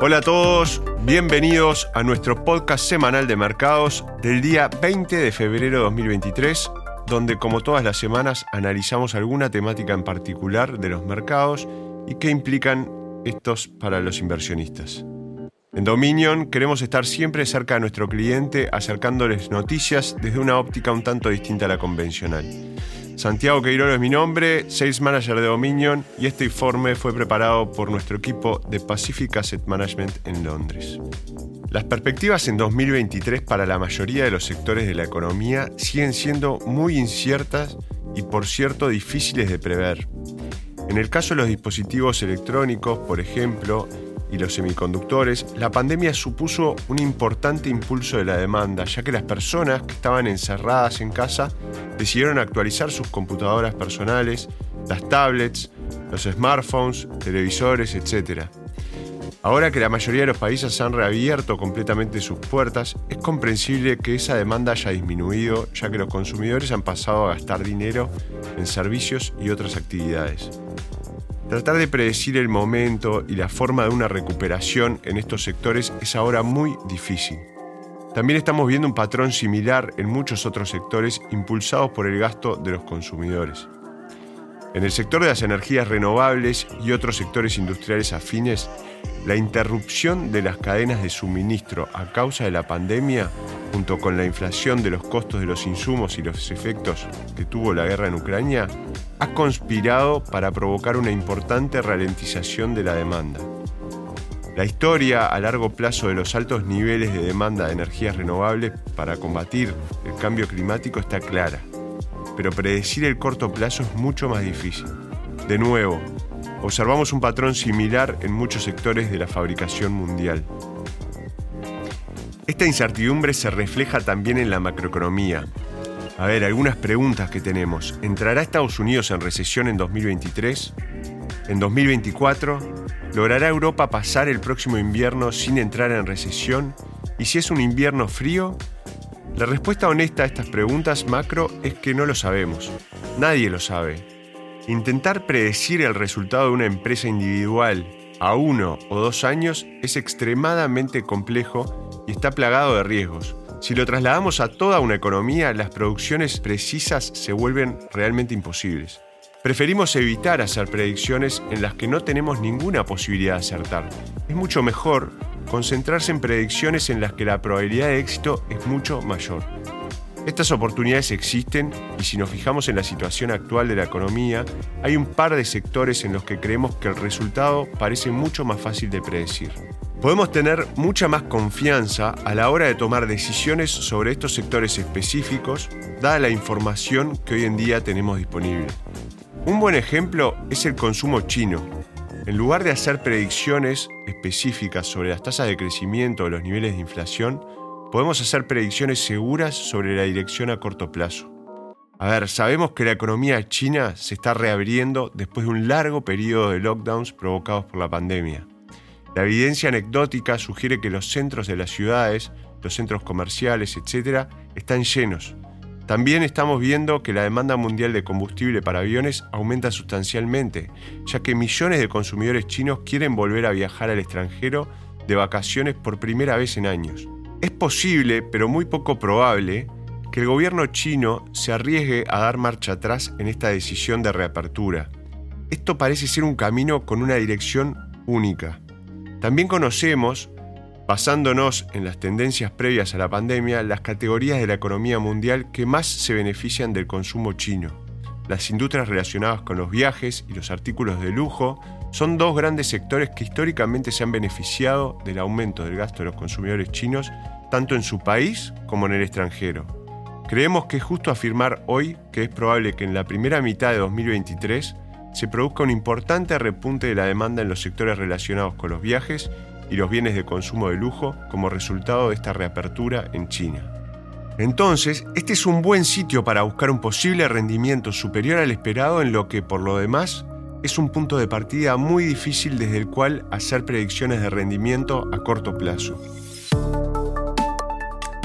Hola a todos, bienvenidos a nuestro podcast semanal de mercados del día 20 de febrero de 2023, donde como todas las semanas analizamos alguna temática en particular de los mercados y qué implican estos para los inversionistas. En Dominion queremos estar siempre cerca de nuestro cliente acercándoles noticias desde una óptica un tanto distinta a la convencional. Santiago Queirolo es mi nombre, Sales Manager de Dominion, y este informe fue preparado por nuestro equipo de Pacific Asset Management en Londres. Las perspectivas en 2023 para la mayoría de los sectores de la economía siguen siendo muy inciertas y por cierto difíciles de prever. En el caso de los dispositivos electrónicos, por ejemplo, y los semiconductores, la pandemia supuso un importante impulso de la demanda, ya que las personas que estaban encerradas en casa decidieron actualizar sus computadoras personales, las tablets, los smartphones, televisores, etc. Ahora que la mayoría de los países han reabierto completamente sus puertas, es comprensible que esa demanda haya disminuido, ya que los consumidores han pasado a gastar dinero en servicios y otras actividades. Tratar de predecir el momento y la forma de una recuperación en estos sectores es ahora muy difícil. También estamos viendo un patrón similar en muchos otros sectores impulsados por el gasto de los consumidores. En el sector de las energías renovables y otros sectores industriales afines, la interrupción de las cadenas de suministro a causa de la pandemia, junto con la inflación de los costos de los insumos y los efectos que tuvo la guerra en Ucrania, ha conspirado para provocar una importante ralentización de la demanda. La historia a largo plazo de los altos niveles de demanda de energías renovables para combatir el cambio climático está clara pero predecir el corto plazo es mucho más difícil. De nuevo, observamos un patrón similar en muchos sectores de la fabricación mundial. Esta incertidumbre se refleja también en la macroeconomía. A ver, algunas preguntas que tenemos. ¿Entrará Estados Unidos en recesión en 2023? ¿En 2024? ¿Logrará Europa pasar el próximo invierno sin entrar en recesión? ¿Y si es un invierno frío, la respuesta honesta a estas preguntas macro es que no lo sabemos. Nadie lo sabe. Intentar predecir el resultado de una empresa individual a uno o dos años es extremadamente complejo y está plagado de riesgos. Si lo trasladamos a toda una economía, las producciones precisas se vuelven realmente imposibles. Preferimos evitar hacer predicciones en las que no tenemos ninguna posibilidad de acertar. Es mucho mejor concentrarse en predicciones en las que la probabilidad de éxito es mucho mayor. Estas oportunidades existen y si nos fijamos en la situación actual de la economía, hay un par de sectores en los que creemos que el resultado parece mucho más fácil de predecir. Podemos tener mucha más confianza a la hora de tomar decisiones sobre estos sectores específicos, dada la información que hoy en día tenemos disponible. Un buen ejemplo es el consumo chino, en lugar de hacer predicciones específicas sobre las tasas de crecimiento o los niveles de inflación, podemos hacer predicciones seguras sobre la dirección a corto plazo. A ver, sabemos que la economía china se está reabriendo después de un largo periodo de lockdowns provocados por la pandemia. La evidencia anecdótica sugiere que los centros de las ciudades, los centros comerciales, etc., están llenos, también estamos viendo que la demanda mundial de combustible para aviones aumenta sustancialmente, ya que millones de consumidores chinos quieren volver a viajar al extranjero de vacaciones por primera vez en años. Es posible, pero muy poco probable, que el gobierno chino se arriesgue a dar marcha atrás en esta decisión de reapertura. Esto parece ser un camino con una dirección única. También conocemos basándonos en las tendencias previas a la pandemia, las categorías de la economía mundial que más se benefician del consumo chino. Las industrias relacionadas con los viajes y los artículos de lujo son dos grandes sectores que históricamente se han beneficiado del aumento del gasto de los consumidores chinos, tanto en su país como en el extranjero. Creemos que es justo afirmar hoy que es probable que en la primera mitad de 2023 se produzca un importante repunte de la demanda en los sectores relacionados con los viajes y los bienes de consumo de lujo como resultado de esta reapertura en China. Entonces, este es un buen sitio para buscar un posible rendimiento superior al esperado en lo que, por lo demás, es un punto de partida muy difícil desde el cual hacer predicciones de rendimiento a corto plazo.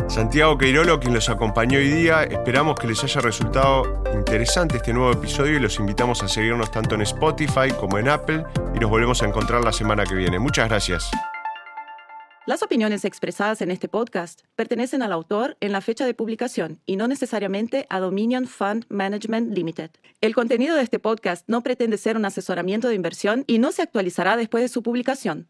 Santiago Queirolo, quien los acompañó hoy día, esperamos que les haya resultado interesante este nuevo episodio y los invitamos a seguirnos tanto en Spotify como en Apple y nos volvemos a encontrar la semana que viene. Muchas gracias. Las opiniones expresadas en este podcast pertenecen al autor en la fecha de publicación y no necesariamente a Dominion Fund Management Limited. El contenido de este podcast no pretende ser un asesoramiento de inversión y no se actualizará después de su publicación.